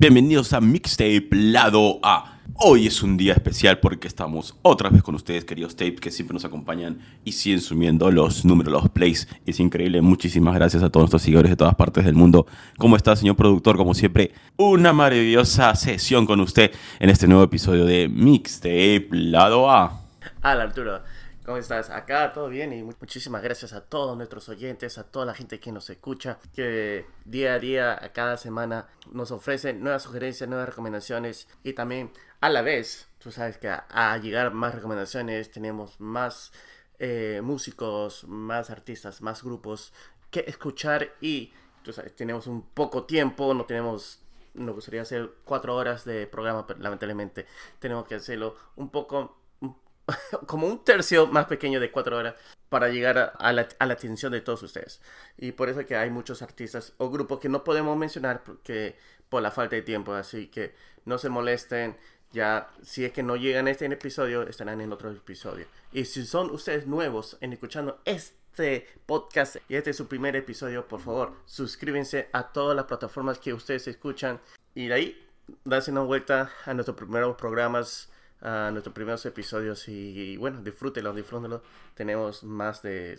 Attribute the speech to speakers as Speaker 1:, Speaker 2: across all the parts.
Speaker 1: Bienvenidos a Mixtape Lado A. Hoy es un día especial porque estamos otra vez con ustedes, queridos tapes, que siempre nos acompañan y siguen subiendo los números, los plays. Es increíble. Muchísimas gracias a todos nuestros seguidores de todas partes del mundo. ¿Cómo está, señor productor? Como siempre, una maravillosa sesión con usted en este nuevo episodio de Mixtape Lado A.
Speaker 2: Hola Arturo, ¿cómo estás? Acá todo bien y muchísimas gracias a todos nuestros oyentes, a toda la gente que nos escucha, que día a día, cada semana nos ofrecen nuevas sugerencias, nuevas recomendaciones y también a la vez, tú sabes que a llegar más recomendaciones tenemos más eh, músicos, más artistas, más grupos que escuchar y tú sabes, tenemos un poco tiempo, no tenemos nos gustaría hacer cuatro horas de programa, pero lamentablemente tenemos que hacerlo un poco como un tercio más pequeño de cuatro horas para llegar a, la, atención de todos ustedes. Y por eso que hay muchos artistas o grupos que no podemos mencionar porque, por la falta de tiempo. Así que no se molesten. Ya, si es que no llegan a este episodio, estarán en otro episodio. Y si son ustedes nuevos en escuchando este podcast y este es su primer episodio, por favor, suscríbanse a todas las plataformas que ustedes escuchan. Y de ahí, darse una vuelta a nuestros primeros programas a nuestros primeros episodios y, y, bueno, disfrútenlo, disfrútenlo. Tenemos más de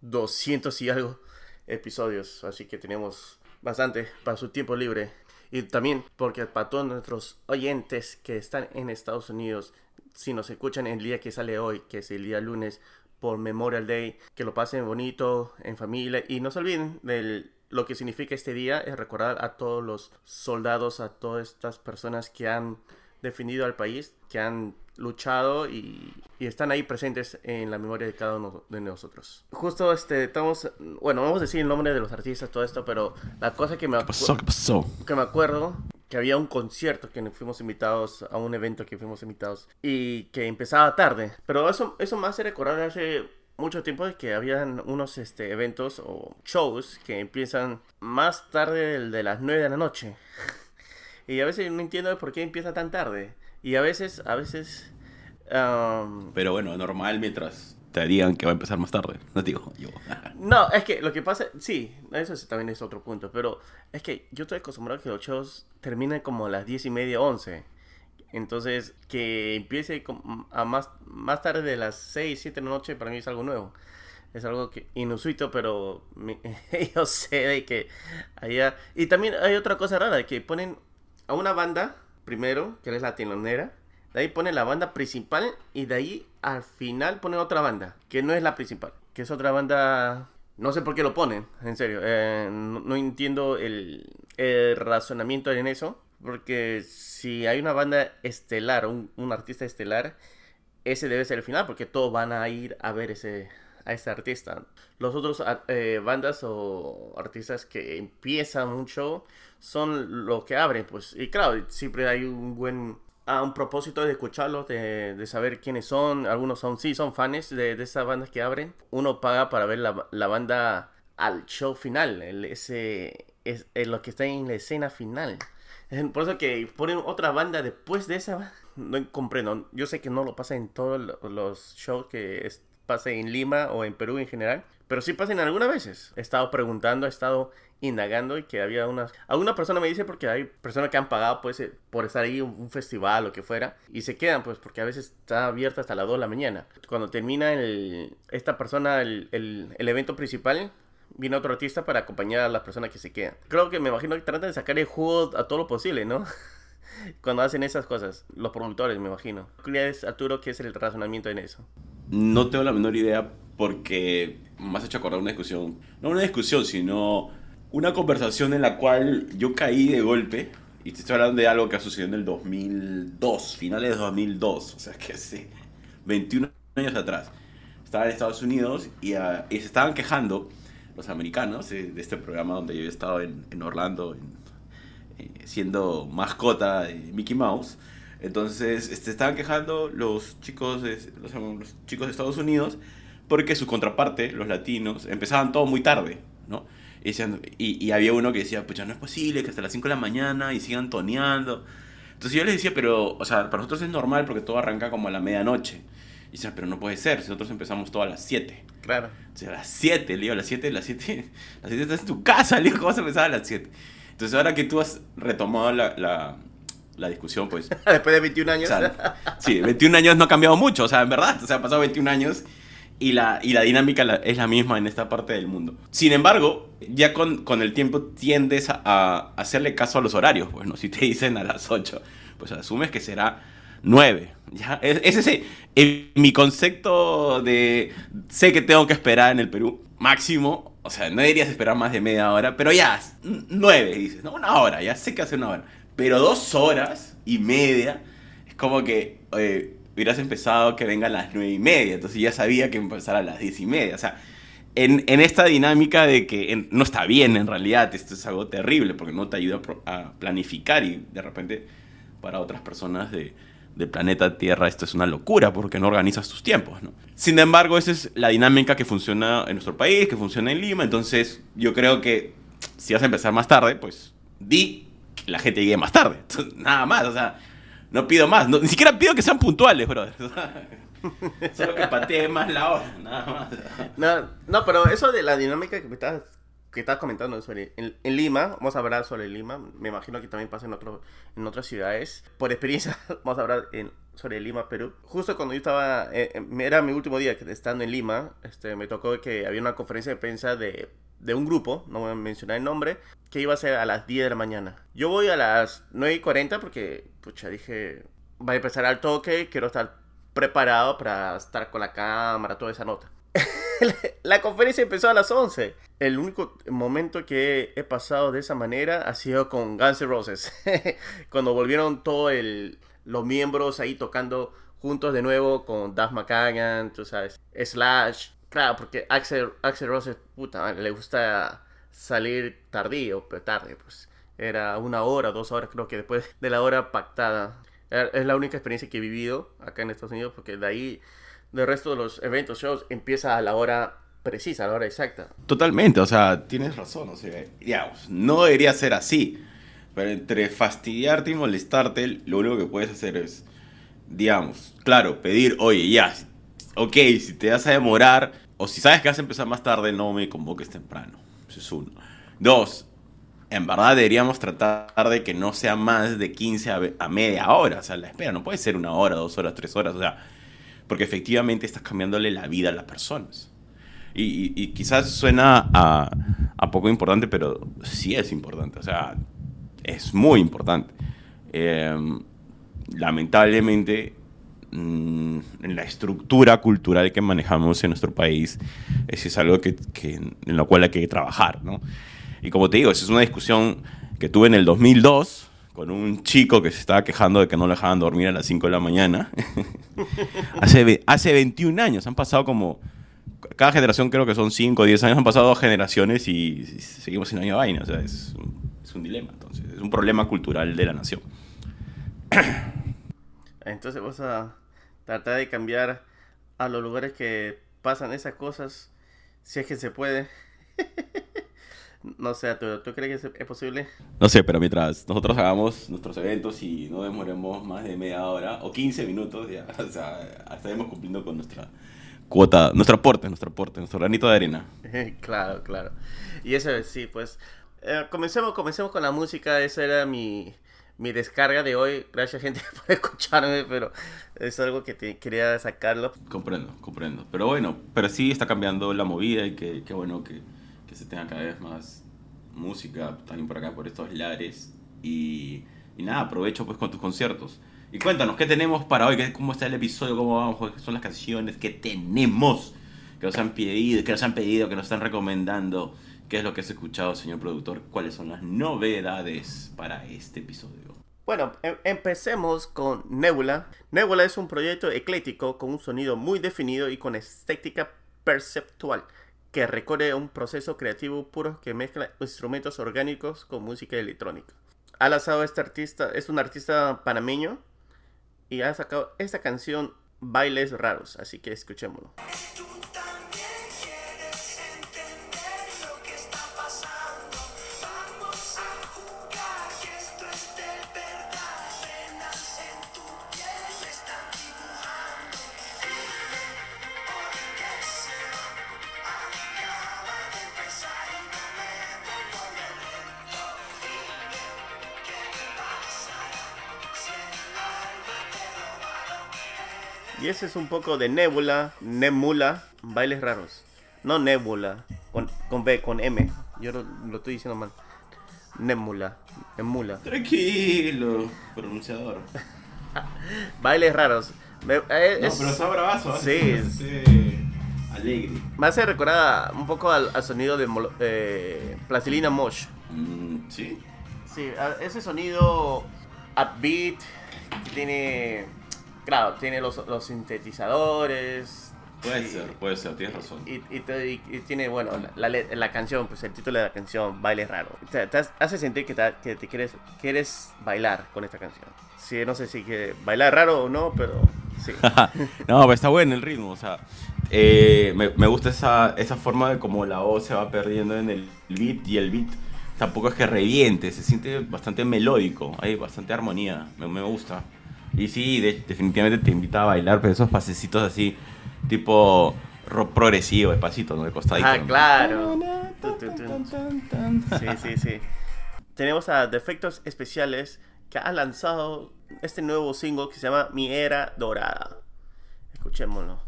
Speaker 2: 200 y algo episodios, así que tenemos bastante para su tiempo libre. Y también porque para todos nuestros oyentes que están en Estados Unidos, si nos escuchan el día que sale hoy, que es el día lunes por Memorial Day, que lo pasen bonito, en familia y no se olviden del lo que significa este día es recordar a todos los soldados, a todas estas personas que han defendido al país, que han luchado y, y, están ahí presentes en la memoria de cada uno de nosotros. Justo este, estamos, bueno, vamos a decir el nombre de los artistas, todo esto, pero la cosa que me,
Speaker 1: ¿Qué pasó? ¿Qué pasó?
Speaker 2: que me acuerdo que había un concierto que fuimos invitados a un evento que fuimos invitados y que empezaba tarde, pero eso, eso me hace recordar hace mucho tiempo de que habían unos este, eventos o shows que empiezan más tarde de las 9 de la noche. Y a veces no entiendo por qué empieza tan tarde. Y a veces, a veces... Um...
Speaker 1: Pero bueno, normal mientras te digan que va a empezar más tarde. No digo yo.
Speaker 2: no, es que lo que pasa... Sí, eso también es otro punto. Pero es que yo estoy acostumbrado a que los shows terminen como a las 10 y media, 11. Entonces, que empiece a más, más tarde de las 6, 7 de la noche para mí es algo nuevo. Es algo que inusuito, pero me, yo sé de que allá... Y también hay otra cosa rara, que ponen a una banda, primero, que es la telonera. De ahí pone la banda principal y de ahí al final pone otra banda, que no es la principal, que es otra banda... No sé por qué lo ponen, en serio. Eh, no, entiendo el, razonamiento en eso. Porque si hay una banda estelar, un, un, artista estelar, ese debe ser el final, porque todos van a ir a ver ese, a ese artista. Los otros eh, bandas o artistas que empiezan un show son los que abren, pues. Y claro, siempre hay un buen a un propósito de escucharlos, de, de, saber quiénes son. Algunos son, sí, son fans de, de esas bandas que abren. Uno paga para ver la, la banda al show final, ese es, lo que está en la escena final. Por eso que ponen otra banda después de esa, no comprendo. Yo sé que no lo pasa en todos los shows que es, en Lima o en Perú en general, pero sí pasan algunas veces. He estado preguntando, he estado indagando y que había unas... Alguna persona me dice porque hay personas que han pagado pues por estar ahí un, un festival o que fuera y se quedan pues porque a veces está abierto hasta las 2 de la mañana. Cuando termina el, esta persona el, el, el evento principal, viene otro artista para acompañar a las personas que se quedan. Creo que me imagino que tratan de sacar el jugo a todo lo posible, ¿no? Cuando hacen esas cosas, los productores, me imagino. ¿Crees, Arturo, qué es el razonamiento en eso?
Speaker 1: No tengo la menor idea porque me has hecho acordar una discusión. No una discusión, sino una conversación en la cual yo caí de golpe. Y te estoy hablando de algo que ha sucedido en el 2002, finales de 2002. O sea, que hace 21 años atrás. Estaba en Estados Unidos y, y se estaban quejando los americanos de, este programa donde yo he estado en, Orlando eh, siendo mascota de Mickey Mouse. Entonces, este, estaban quejando los chicos, de, los, los, chicos de Estados Unidos porque su contraparte, los latinos, empezaban todo muy tarde, ¿no? Y, decían, y, y, había uno que decía, pues ya no es posible que hasta las 5 de la mañana y sigan toneando. Entonces yo les decía, pero, o sea, para nosotros es normal porque todo arranca como a la medianoche. Y decían, pero no puede ser, si nosotros empezamos todo a las 7.
Speaker 2: Claro.
Speaker 1: O sea, a las 7, le digo, a las 7, las 7, las 7 estás en tu casa, le digo, ¿cómo vas a empezar a las 7? Entonces ahora que tú has retomado la, la, la discusión, pues...
Speaker 2: Después de 21 años.
Speaker 1: o sea, sí, 21 años no ha cambiado mucho, o sea, en verdad, o sea, han pasado 21 años y la, y la dinámica es la misma en esta parte del mundo. Sin embargo, ya con, con el tiempo tiendes a, hacerle caso a los horarios. Bueno, si te dicen a las 8, pues asumes que será 9. ¿ya? Es, es ese, mi concepto de sé que tengo que esperar en el Perú, máximo, o sea, no deberías esperar más de media hora, pero ya, 9, dices, ¿no? Una hora, ya sé que hace una hora. Pero dos horas y media, es como que eh, hubieras empezado que vengan las nueve y media, entonces ya sabía que empezara a las diez y media, o sea, en, en esta dinámica de que en- no está bien en realidad, esto es algo terrible porque no te ayuda a a planificar y de repente para otras personas de, del planeta Tierra esto es una locura porque no organizas tus tiempos, ¿no? Sin embargo, esa es la dinámica que funciona en nuestro país, que funciona en Lima, entonces yo creo que si vas a empezar más tarde, pues di que la gente llegue más tarde, Entonces, nada más, o sea, no pido más, no- ni siquiera pido que sean puntuales, brother. Solo que patee más la hora, nada más.
Speaker 2: No, no, pero eso de la dinámica que estás, que estás comentando sobre en, en Lima, vamos a hablar sobre Lima, me imagino que también pasa en, otro, en otras ciudades. Por experiencia, vamos a hablar en- sobre Lima, Perú. Justo cuando yo estaba, eh, eh, era mi último día estando en Lima, este, me tocó que había una conferencia de prensa de, de un grupo, no voy a mencionar el nombre, que iba a ser a las 10 de la mañana. Yo voy a las 9 y 40 porque, pucha, dije, va a empezar al toque, quiero estar preparado para estar con la cámara, toda esa nota. la conferencia empezó a las 11. El único momento que he pasado de esa manera ha sido con Guns N' Roses. Cuando volvieron todos los miembros ahí tocando juntos de nuevo con Duff McKagan, tú sabes, Slash. Claro, porque Axel, Axel Rose, puta, le gusta salir tardío, pero tarde, pues. Era una hora, dos horas, creo que después de la hora pactada. Eh, Es la única experiencia que he vivido acá en Estados Unidos, porque de ahí, del resto de los eventos, shows, empieza a la hora precisa, a la hora exacta.
Speaker 1: Totalmente, o sea, tienes razón, o sea, digamos, no debería ser así. Pero entre fastidiarte y molestarte, lo único que puedes hacer es, digamos, claro, pedir, oye, ya, ok, si te vas a demorar, o si sabes que vas a empezar más tarde, no me convoques temprano. Eso es uno. Dos, en verdad deberíamos tratar de que no sea más de 15 a, a media hora, o sea, la espera no puede ser una hora, dos horas, tres horas, o sea, porque efectivamente estás cambiándole la vida a las personas. Y, y- y quizás suena a, a poco importante, pero sí es importante. O sea, es muy importante. Eh, lamentablemente, mm, en la estructura cultural que manejamos en nuestro país, eso es algo que, que- en lo cual hay que trabajar, ¿no? Y como te digo, esa es una discusión que tuve en el 2002 con un chico que se estaba quejando de que no le dejaban dormir a las 5 de la mañana. hace, hace 21 años, han pasado como... Cada generación creo que son 5 o 10 años, han pasado dos generaciones y, y seguimos sin la misma vaina. O sea, es, un- es un dilema, entonces, es un problema cultural de la nación.
Speaker 2: Entonces vas a tratar de cambiar a los lugares que pasan esas cosas, si es que se puede. no sé, ¿tú, ¿tú crees que es- posible?
Speaker 1: No sé, pero mientras nosotros hagamos nuestros eventos y no demoremos más de media hora o 15 minutos, ya o sea, estaremos cumpliendo con nuestra cuota, nuestro aporte, nuestro aporte, nuestro granito de arena.
Speaker 2: claro, claro. Y eso sí, pues. eh, comencemos, comencemos con la música. Esa era mi, mi descarga de hoy. Gracias, gente, por escucharme, pero es algo que te, quería sacarlo.
Speaker 1: Comprendo, comprendo. Pero bueno, pero sí está cambiando la movida y que, qué bueno que, que se tenga cada vez más música también por acá, por estos lares. Y, y nada, aprovecho pues con tus conciertos. Y cuéntanos, ¿qué tenemos para hoy? ¿Qué- ¿Cómo está el episodio? ¿Cómo vamos? ¿Qué son las canciones? ¿Qué tenemos? Que nos han pedido, que nos han pedido, que nos están recomendando. ¿Qué es lo que has escuchado, señor productor? ¿Cuáles son las novedades para este episodio?
Speaker 2: Bueno, em- empecemos con Nebula. Nebula es un proyecto ecléctico con un sonido muy definido y con estética perceptual que recorre un proceso creativo puro que mezcla instrumentos orgánicos con música electrónica. Ha lanzado este artista, es un artista panameño y ha sacado esta canción Bailes Raros, así que escuchémoslo.
Speaker 3: Y
Speaker 2: ese es un poco de Nebula, Nebula, bailes raros. No Nebula, con, con B, con M. Yo lo, lo estoy diciendo mal. Nebula, Nebula.
Speaker 1: Tranquilo, pronunciador.
Speaker 2: Bailes raros. Me, eh,
Speaker 1: No,
Speaker 2: es-
Speaker 1: pero está bravazo.
Speaker 2: Sí.
Speaker 1: ¿eh? Este, Alegre.
Speaker 2: me hace recordar un poco al, al sonido de eh, Plastilina Mosh.
Speaker 1: Mm, ¿Sí?
Speaker 2: Sí, ese sonido upbeat que tiene, claro, tiene los, los sintetizadores.
Speaker 1: Puede
Speaker 2: y-
Speaker 1: ser, puede ser, tienes razón.
Speaker 2: Y, y y- tiene, bueno, la, la la canción, pues el título de la canción, Baile Raro. Te, te hace sentir que te, que te quieres, quieres bailar con esta canción. Sí, no sé si que bailar raro o no, pero sí.
Speaker 1: no, pero está bueno el ritmo, o sea, eh, me, me gusta esa, esa forma de cómo la voz se va perdiendo en el beat y el beat tampoco es que reviente, se siente bastante melódico, hay bastante armonía, me, me gusta. Y sí, de- definitivamente te invita a bailar, pero esos pasecitos así, tipo rock progresivo, despacito, ¿no? De costadito.
Speaker 2: Ah, claro. Sí, sí, sí. Tenemos a Defectos Especiales que ha lanzado este nuevo single que se llama Mi Era Dorada. Escuchémoslo.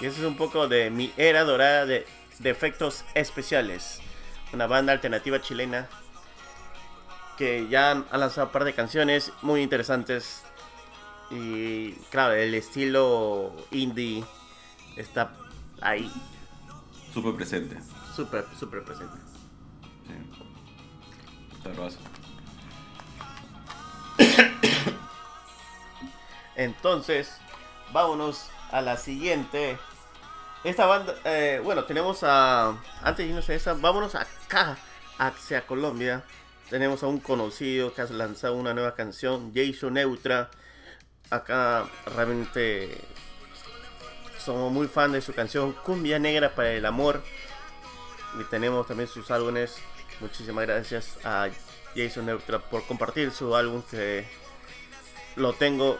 Speaker 3: Y
Speaker 2: eso es un poco de Mi Era Dorada de Defectos Especiales. Una banda alternativa chilena que ya han lanzado un par de canciones muy interesantes. Y claro, el estilo indie está ahí,
Speaker 1: Súper presente.
Speaker 2: súper, súper presente.
Speaker 1: Sí.
Speaker 2: Entonces, vámonos a la siguiente. Esta banda, eh, bueno, tenemos a. Antes de irnos a esa, vámonos acá, hacia Colombia. Tenemos a un conocido que ha lanzado una nueva canción, Jason Neutra. Acá realmente somos muy fan de su canción Cumbia Negra para el Amor. Y tenemos también sus álbumes. Muchísimas gracias a Jason Neutra por compartir su álbum que lo tengo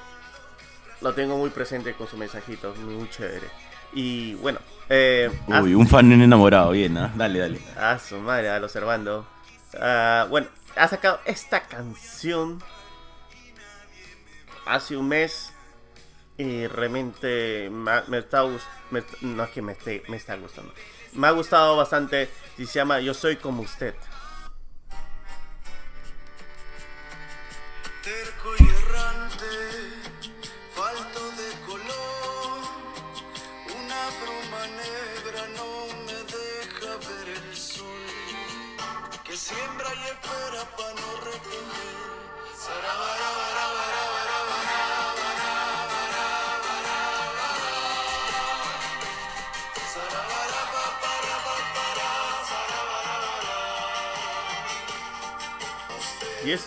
Speaker 2: lo tengo muy presente con su mensajito, muy chévere. Y bueno, eh, a-
Speaker 1: Uy, un fan enamorado, bien, ¿ah? Dale, dale.
Speaker 2: a su madre, al observando. Ah, bueno, ha sacado esta canción hace un mes y realmente me, está me- no es que me esté me está gustando. Me ha gustado bastante y se llama Yo soy como usted.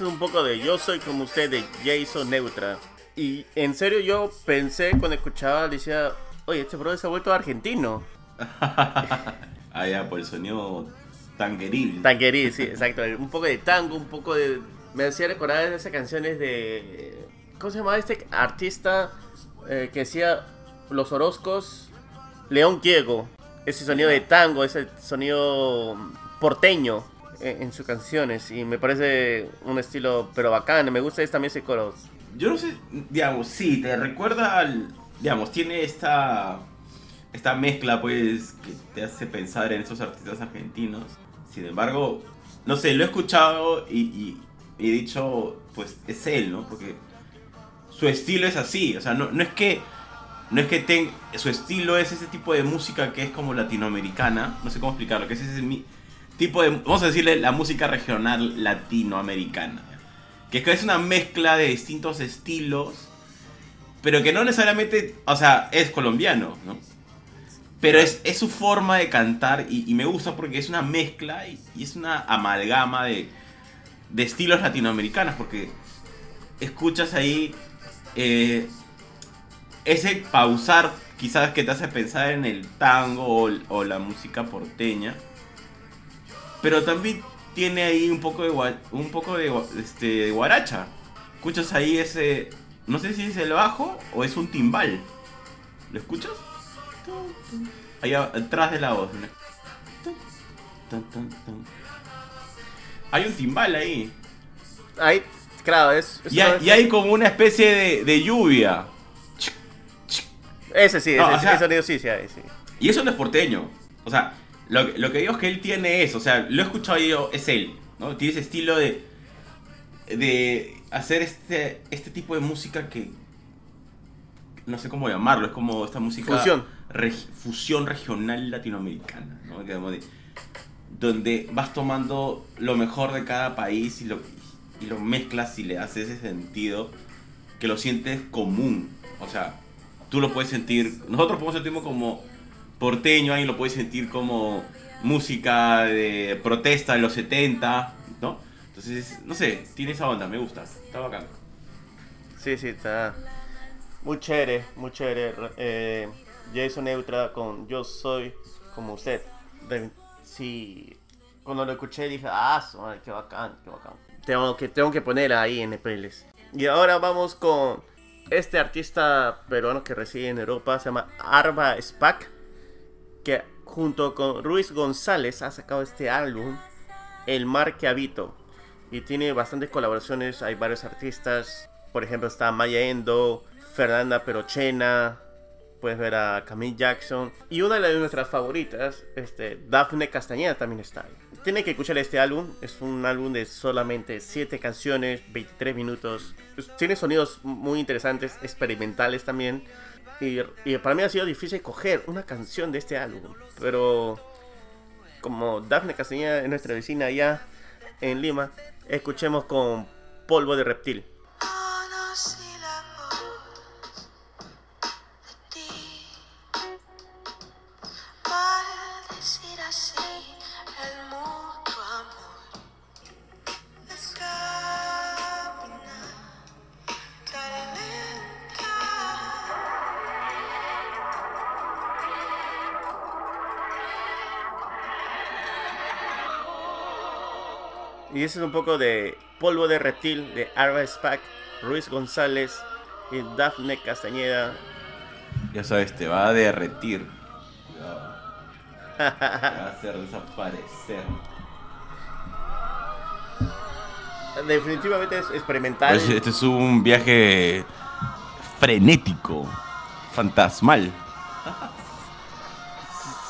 Speaker 2: Es un poco de Yo soy como usted de Jason Neutra. Y en serio yo pensé cuando escuchaba, decía, oye, este brother se ha vuelto argentino.
Speaker 1: ah, ya, por el sonido tangueril.
Speaker 2: Tanguerí, sí, exacto. Un poco de tango, un poco de... Me hacía recordar de esas canciones de... ¿Cómo se llamaba este artista eh, que hacía Los Orozcos? León Quiego. Ese sonido de tango, ese sonido porteño en, sus canciones. Y me parece un estilo, pero bacán. Me gusta también ese coro.
Speaker 1: Yo no sé, digamos, sí, te recuerda al. Digamos, tiene esta. Esta mezcla, pues, que te hace pensar en esos artistas argentinos. Sin embargo, no sé, lo he escuchado y, he dicho, pues, es él, ¿no? Porque su estilo es así. O sea, no, no es que. No es que ten- su estilo es ese tipo de música que es como latinoamericana. No sé cómo explicarlo. Que es ese tipo de. Vamos a decirle la música regional latinoamericana. Que es una mezcla de distintos estilos. Pero que no necesariamente. O sea, es colombiano, ¿no? Pero es, es su forma de cantar y, y me gusta porque es una mezcla y, y es una amalgama de, de estilos latinoamericanos. Porque escuchas ahí eh, ese pausar quizás que te hace pensar en el tango o, o la música porteña. Pero también tiene ahí un poco de un poco de, este, de guaracha. Escuchas ahí ese, no sé si es el bajo o es un timbal. ¿Lo escuchas? Ahí atrás de la voz. Hay un timbal ahí.
Speaker 2: Ahí, claro, es... es
Speaker 1: Y hay, y hay como una especie de, de lluvia.
Speaker 2: Ese sí,
Speaker 1: No,
Speaker 2: ese,
Speaker 1: o sea-
Speaker 2: ese sonido sí, sí, hay, sí.
Speaker 1: Y eso no es porteño. O sea, lo, que- lo que digo es que él tiene eso. O sea, lo he escuchado yo, es él. ¿no? Tiene ese estilo de. de hacer este, este tipo de música que. No sé cómo llamarlo. Es como esta música.
Speaker 2: Fusión.
Speaker 1: reg- fusión regional latinoamericana. ¿no? De- donde vas tomando lo mejor de cada país y lo, y lo mezclas y le haces ese sentido que lo sientes común. O sea, tú lo puedes sentir, nosotros podemos sentirlo como porteño, alguien lo puede sentir como música de protesta de los 70, ¿no? Entonces, no sé, tiene esa onda, me gusta, está bacán.
Speaker 2: Sí, sí, está muy chévere, muy chévere. Eh, Jason Neutra con Yo Soy Como Usted. De- sí, cuando lo escuché dije, ah, qué bacán, qué bacán. Tengo que, tengo que poner ahí en el playlist. Y ahora vamos con este artista peruano que reside en Europa, se llama Arba Spack, que junto con Ruiz González ha sacado este álbum, El Mar que Habito. Y tiene bastantes colaboraciones, hay varios artistas, por ejemplo está Maya Endo, Fernanda Perochena, puedes ver a Camille Jackson. Y una de nuestras favoritas, este, Dafne Castañeda también está ahí. Tiene que escuchar este álbum, es un álbum de solamente 7 canciones, 23 minutos. Pues, Tiene sonidos muy interesantes, experimentales también. Y, y para mí ha sido difícil coger una canción de este álbum. Pero como Dafne Castañeda es nuestra vecina allá en Lima, escuchemos con Polvo de Reptil. Y ese es un poco de Polvo de Reptil de Arba Spack, Ruiz González y Dafne Castañeda.
Speaker 1: Ya sabes, te va a derretir. Cuidado. Te va a hacer desaparecer.
Speaker 2: Definitivamente es experimental.
Speaker 1: Pues, este es un viaje frenético, fantasmal.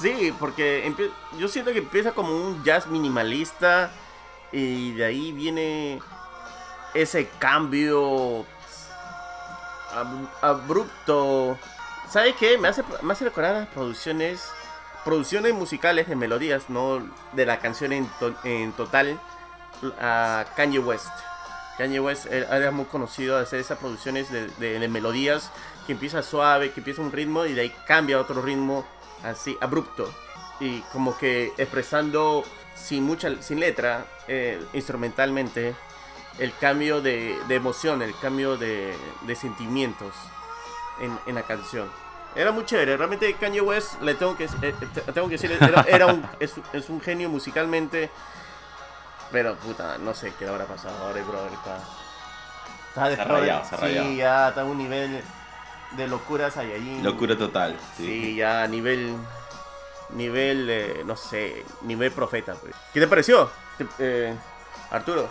Speaker 2: Sí, porque yo siento que empieza como un jazz minimalista y de ahí viene ese cambio ab- abrupto. ¿Sabes qué? Me hace, me hace recordar las producciones, producciones musicales de melodías, no de la canción en, to- en total, Kanye West. Kanye West era era muy conocido de hacer esas producciones de, de- de melodías que empieza suave, que empieza un ritmo y de ahí cambia a otro ritmo así abrupto y como que expresando sin mucha sin letra eh, instrumentalmente el cambio de, de emoción, el cambio de, de sentimientos en, en la canción. Era muy chévere, realmente Kanye West, le tengo que, eh, te- tengo que decir, era, era un, es, es un genio musicalmente, pero puta, no sé qué le habrá pasado ahora, el brother está... Está
Speaker 1: Se ha rayado, se ha
Speaker 2: sí, ya está a un nivel de locuras ahí allí.
Speaker 1: Locura total. Sí.
Speaker 2: Sí, ya a nivel. Nivel, eh, no sé, nivel profeta. pues. ¿Qué te pareció, Te- eh, Arturo?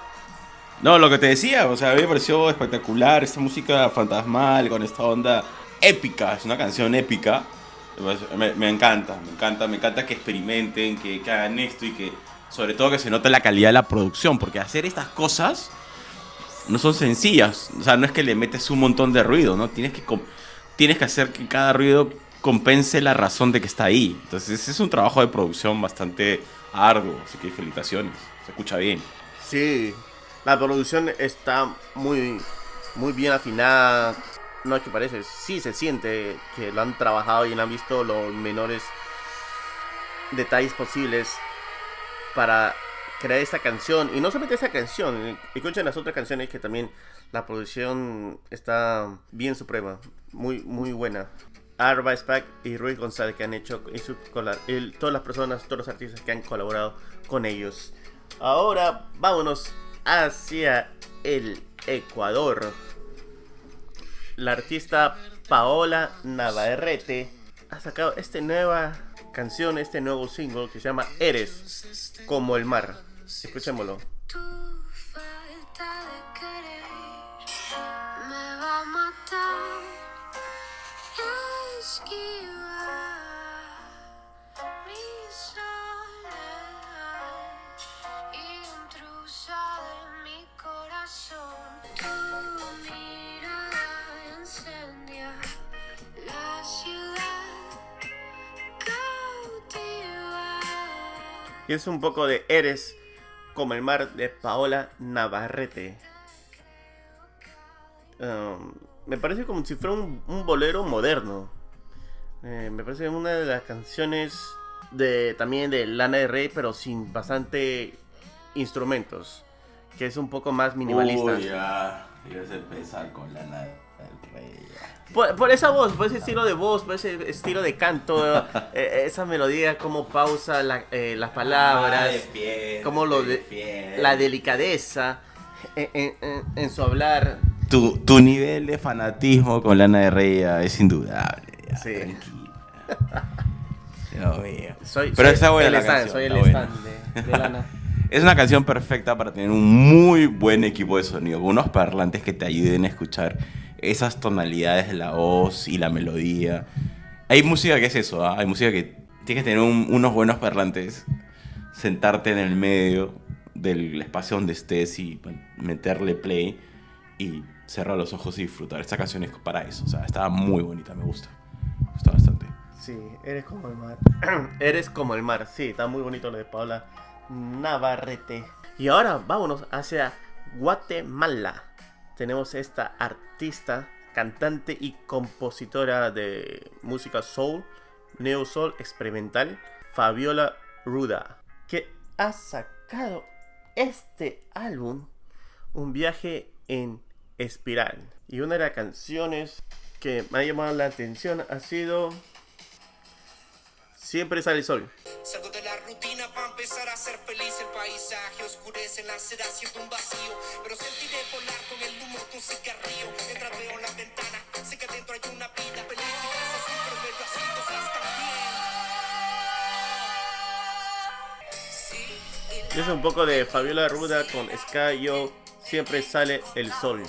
Speaker 1: No, lo que te decía, o sea, a mí me pareció espectacular esta música fantasmal con esta onda épica, es una canción épica. Me, me encanta, me encanta, me encanta que experimenten, que, que hagan esto y que sobre todo que se note la calidad de la producción, porque hacer estas cosas no son sencillas, o sea, no es que le metes un montón de ruido, ¿no? Tienes que, com- tienes que hacer que cada ruido compense la razón de que está ahí. Entonces es un trabajo de producción bastante arduo, así que felicitaciones, se escucha bien.
Speaker 2: Sí, la producción está muy, muy bien afinada. No es que parece, sí se siente que lo han trabajado y han visto los menores detalles posibles para crear esta canción. Y no solamente esta canción, escuchen las otras canciones que también la producción está bien suprema, muy, muy buena. Arba Spack y Ruiz González que han hecho y su todas las personas, todos los artistas que han colaborado con ellos. Ahora vámonos hacia el Ecuador. La artista Paola Navarrete ha sacado esta nueva canción, este nuevo single que se llama Eres como el mar. Escuchémoslo. Es un poco de Eres como el mar de Paola Navarrete. Um, me parece como si fuera un, bolero moderno. Eh, me parece una de las canciones de también de Lana de Rey, pero sin bastante instrumentos. Que es un poco más minimalista.
Speaker 1: Ya. Ibas a empezar con la rey.
Speaker 2: Por, por esa voz, por ese estilo de voz, por ese estilo de canto, eh, esa melodía, como pausa la- eh, las palabras,
Speaker 1: Ah,
Speaker 2: como lo de, la delicadeza en, en- en- en su hablar.
Speaker 1: Tu, tu nivel de fanatismo con Lana de Rey es indudable. ya,
Speaker 2: Sí.
Speaker 1: Tranquila.
Speaker 2: Soy,
Speaker 1: Pero
Speaker 2: soy
Speaker 1: está buena
Speaker 2: el
Speaker 1: la
Speaker 2: stand,
Speaker 1: canción,
Speaker 2: soy el stand de, de Lana.
Speaker 1: Es una canción perfecta para tener un muy buen equipo de sonido, unos parlantes que te ayuden a escuchar esas tonalidades de la voz y la melodía. Hay música que es eso, ¿ah? hay música que tienes que tener un- unos buenos parlantes, sentarte en el medio del espacio donde estés y meterle play y cerrar los ojos y disfrutar. Esta canción es para eso, o sea, está muy bonita, me gusta. Me gusta bastante.
Speaker 2: Sí, eres como el mar. eres como el mar, sí, está muy bonito lo de Paula Navarrete. Y ahora vámonos hacia Guatemala. Tenemos esta artista, cantante y compositora de música soul, neo soul experimental, Fabiola Ruda, que ha sacado este álbum, Un viaje en espiral. Y una de las canciones que me ha llamado la atención ha sido Siempre sale el sol.
Speaker 3: Salgo de la rutina para empezar a ser feliz. El paisaje oscurece, nacerá siendo un vacío. Pero sentiré volar con el humo de un cigarrillo. Mientras veo en la ventana, sé que dentro hay una vida feliz. Y que esos supermercados también. Sí,
Speaker 2: Y es un poco de Fabiola Ruda con Sky Yo. Siempre sale el sol.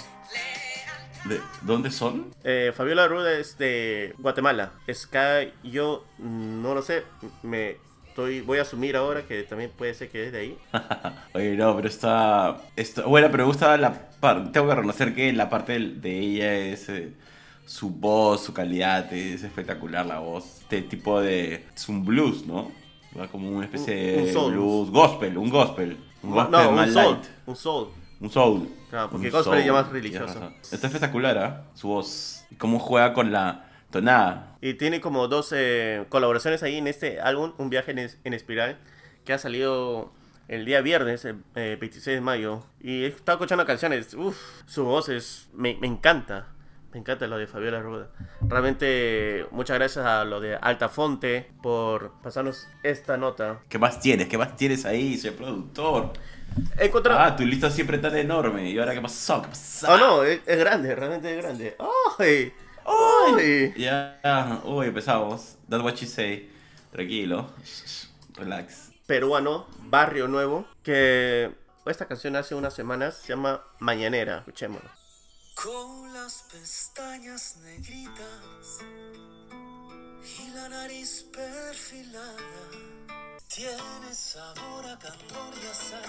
Speaker 1: ¿De dónde son?
Speaker 2: Eh, Fabiola Ruda es de Guatemala. Sky Yo, no lo sé. Me estoy, voy a asumir ahora que también puede ser que es de ahí.
Speaker 1: Oye, no, pero está, está bueno, pero me gusta la parte, tengo que reconocer que la parte de ella es eh, su voz, su calidad, es espectacular la voz. Este tipo de, es un blues, ¿no? Como una especie
Speaker 2: Un- un
Speaker 1: de
Speaker 2: soul.
Speaker 1: blues, gospel, un gospel. Un gospel
Speaker 2: No,
Speaker 1: más
Speaker 2: un soul.
Speaker 1: light.
Speaker 2: Un soul.
Speaker 1: Un soul.
Speaker 2: Claro, porque
Speaker 1: Un
Speaker 2: gospel
Speaker 1: soul.
Speaker 2: ya más religioso.
Speaker 1: Está espectacular, ¿ah? Su voz. Y cómo juega con la tonada.
Speaker 2: Y tiene como dos eh, colaboraciones ahí en este álbum, Un viaje en, es- en espiral, que ha salido el día viernes, el eh, 26 de mayo. Y he estado escuchando canciones, uff, su voz es, me, me encanta. Me encanta lo de Fabiola Ruda. Realmente muchas gracias a lo de Altafonte por pasarnos esta nota.
Speaker 1: ¿Qué más tienes? ¿Qué más tienes ahí, señor productor?
Speaker 2: He encontrado...
Speaker 1: Ah, tu lista siempre tan enorme. ¿Y ahora qué pasó? ¿Qué pasó?
Speaker 2: Oh no, es, es grande, realmente es grande. ¡Ay! ¡Ay!
Speaker 1: Ya, uy, empezamos. That's what you say. Tranquilo. Relax.
Speaker 2: peruano, Barrio Nuevo, que esta canción hace unas semanas se llama Mañanera. Escuchémoslo.
Speaker 3: Con las pestañas negritas y la nariz perfilada. Tiene sabor a calor y a sal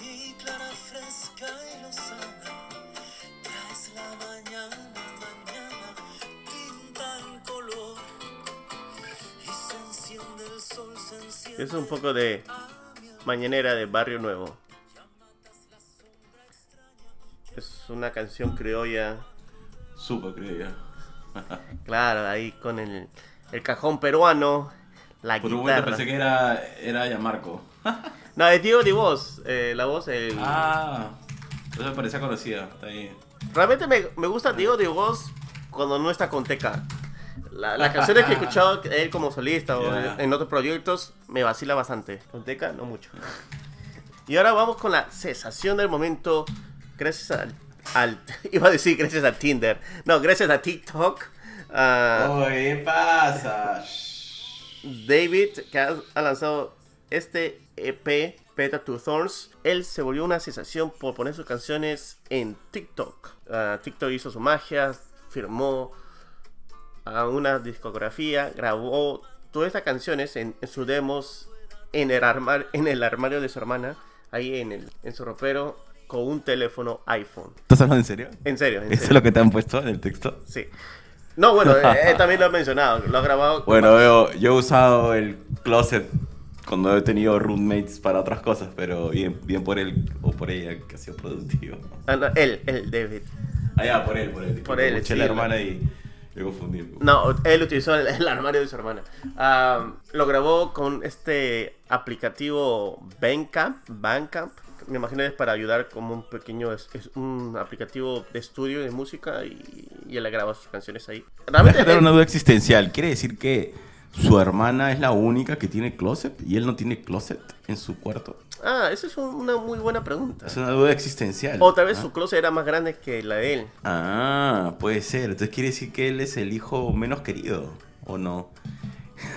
Speaker 3: y clara, fresca y lozana. Traes la mañana, mañana, pinta en color y se enciende el sol, se enciende.
Speaker 2: Es un poco de Mañanera de Barrio Nuevo. Es una canción criolla,
Speaker 1: Súper, yo.
Speaker 2: claro, ahí con el, el cajón peruano, la
Speaker 1: Por un momento
Speaker 2: guitarra.
Speaker 1: pensé que era, era Yamarco.
Speaker 2: No, es Diego Di Voz, eh, la voz. el-
Speaker 1: Ah, eso me parecía conocida. Está ahí.
Speaker 2: Realmente me, me gusta Diego Di Voz cuando no está con Teca. La- Las canciones que he escuchado él como solista o en otros proyectos me vacila bastante. Con Teca no mucho. Y ahora vamos con la cesación del momento. Gracias al. al- iba a decir gracias a Tinder. No, gracias a TikTok.
Speaker 1: Oye, ¿qué pasa?
Speaker 2: David, que ha, lanzado este EP, Peta to Thorns, él se volvió una sensación por poner sus canciones en TikTok. Ah, TikTok hizo su magia, firmó a una discografía, grabó todas estas canciones en, en sus demos en el, armar- en el armario de su hermana, ahí en, el, en su ropero, con un teléfono iPhone.
Speaker 4: ¿Estás hablando en serio?
Speaker 2: En serio, en
Speaker 4: ¿Eso es lo que te han puesto en el texto?
Speaker 2: Sí. No, bueno, eh, él también lo ha mencionado, lo ha grabado.
Speaker 1: Bueno, veo, yo he usado el closet cuando he tenido roommates para otras cosas, pero bien, bien por él o por ella que ha sido productivo.
Speaker 2: Ah, no, él, él, David.
Speaker 1: Ah, ya, por él, por él.
Speaker 2: Por él, sí,
Speaker 1: la hermana y me confundí.
Speaker 2: No, él utilizó el, el armario de su hermana. Ah, lo grabó con este aplicativo Bandcamp. Bandcamp. Me imagino es para ayudar como un pequeño, es, es un aplicativo de estudio de música y, y él graba sus canciones ahí.
Speaker 1: Voy a
Speaker 2: Realmente, él-
Speaker 1: una duda existencial. ¿Quiere decir que su hermana es la única que tiene closet y él no tiene closet en su cuarto?
Speaker 2: ah, esa es un- una muy buena pregunta.
Speaker 1: Es una duda existencial.
Speaker 2: O tal vez
Speaker 1: ¿ah?
Speaker 2: su closet era más grande que la de él.
Speaker 1: Ah, puede ser. Entonces quiere decir que él es el hijo menos querido, ¿o no?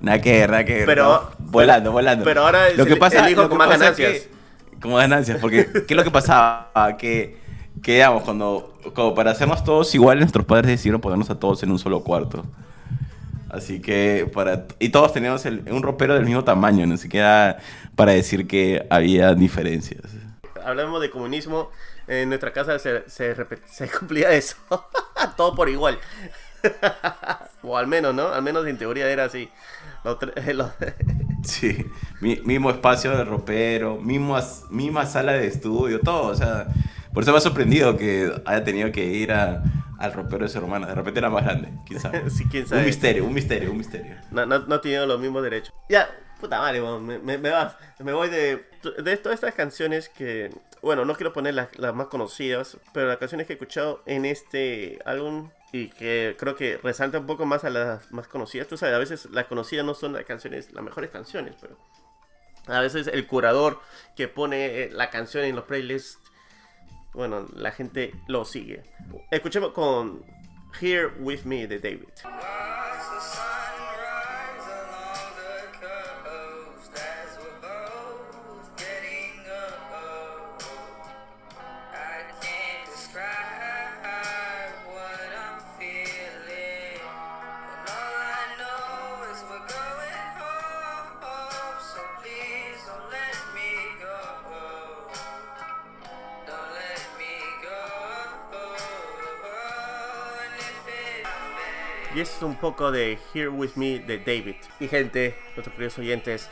Speaker 1: nada que ver, nada que ver.
Speaker 2: Pero-
Speaker 1: no. volando, volando.
Speaker 2: pero ahora es
Speaker 1: lo que
Speaker 2: el-
Speaker 1: pasa,
Speaker 2: el hijo con más ganancias.
Speaker 1: que- con más ganancias, porque ¿qué es lo que pasaba? Que, que digamos, cuando, como para hacernos todos iguales, nuestros padres decidieron ponernos a todos en un solo cuarto. Así que para y todos teníamos el- un ropero del mismo tamaño, ni siquiera para decir que había diferencias.
Speaker 2: Hablamos de comunismo. En nuestra casa se, se, se cumplía eso. Todo por igual. o al menos, ¿no? Al menos en teoría era así. Los los-
Speaker 1: Sí, mi- mismo espacio de ropero, mismas, misma sala de estudio, todo, o sea, por eso me ha sorprendido que haya tenido que ir a- al ropero de su hermana, de repente era más grande, quién sabe.
Speaker 2: Sí, quién sabe.
Speaker 1: Un misterio, un misterio, un misterio.
Speaker 2: no, no, no los mismos derechos. Ya, puta madre, me, me, me vas. Me voy de, de todas estas canciones que, bueno, no quiero poner las, las más conocidas, pero las canciones que he escuchado en este álbum y que creo que resalta un poco más a las más conocidas. Tú sabes, a veces las conocidas no son las canciones, las mejores canciones, pero a veces el curador que pone eh, la canción en los playlists, bueno, la gente lo sigue. Escuchemos con Here With Me de David. Es un poco de Here With Me de David. Y gente, nuestros queridos oyentes,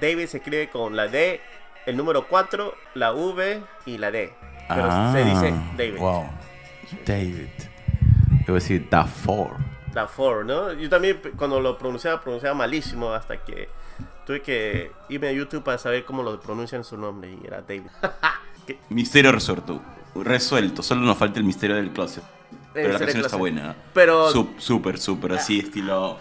Speaker 2: David se escribe con la D, el número 4, la V y la D. Pero se dice David.
Speaker 1: Ah, Wow. David. Debo decir Da Four.
Speaker 2: La 4, ¿no? Yo también cuando lo pronunciaba, pronunciaba malísimo hasta que tuve que irme a YouTube para saber cómo lo pronuncian su nombre y era David.
Speaker 1: Misterio resuelto. Resuelto, solo nos falta el misterio del closet. Pero la canción está buena.
Speaker 2: Pero-
Speaker 1: Súper, súper, así, estilo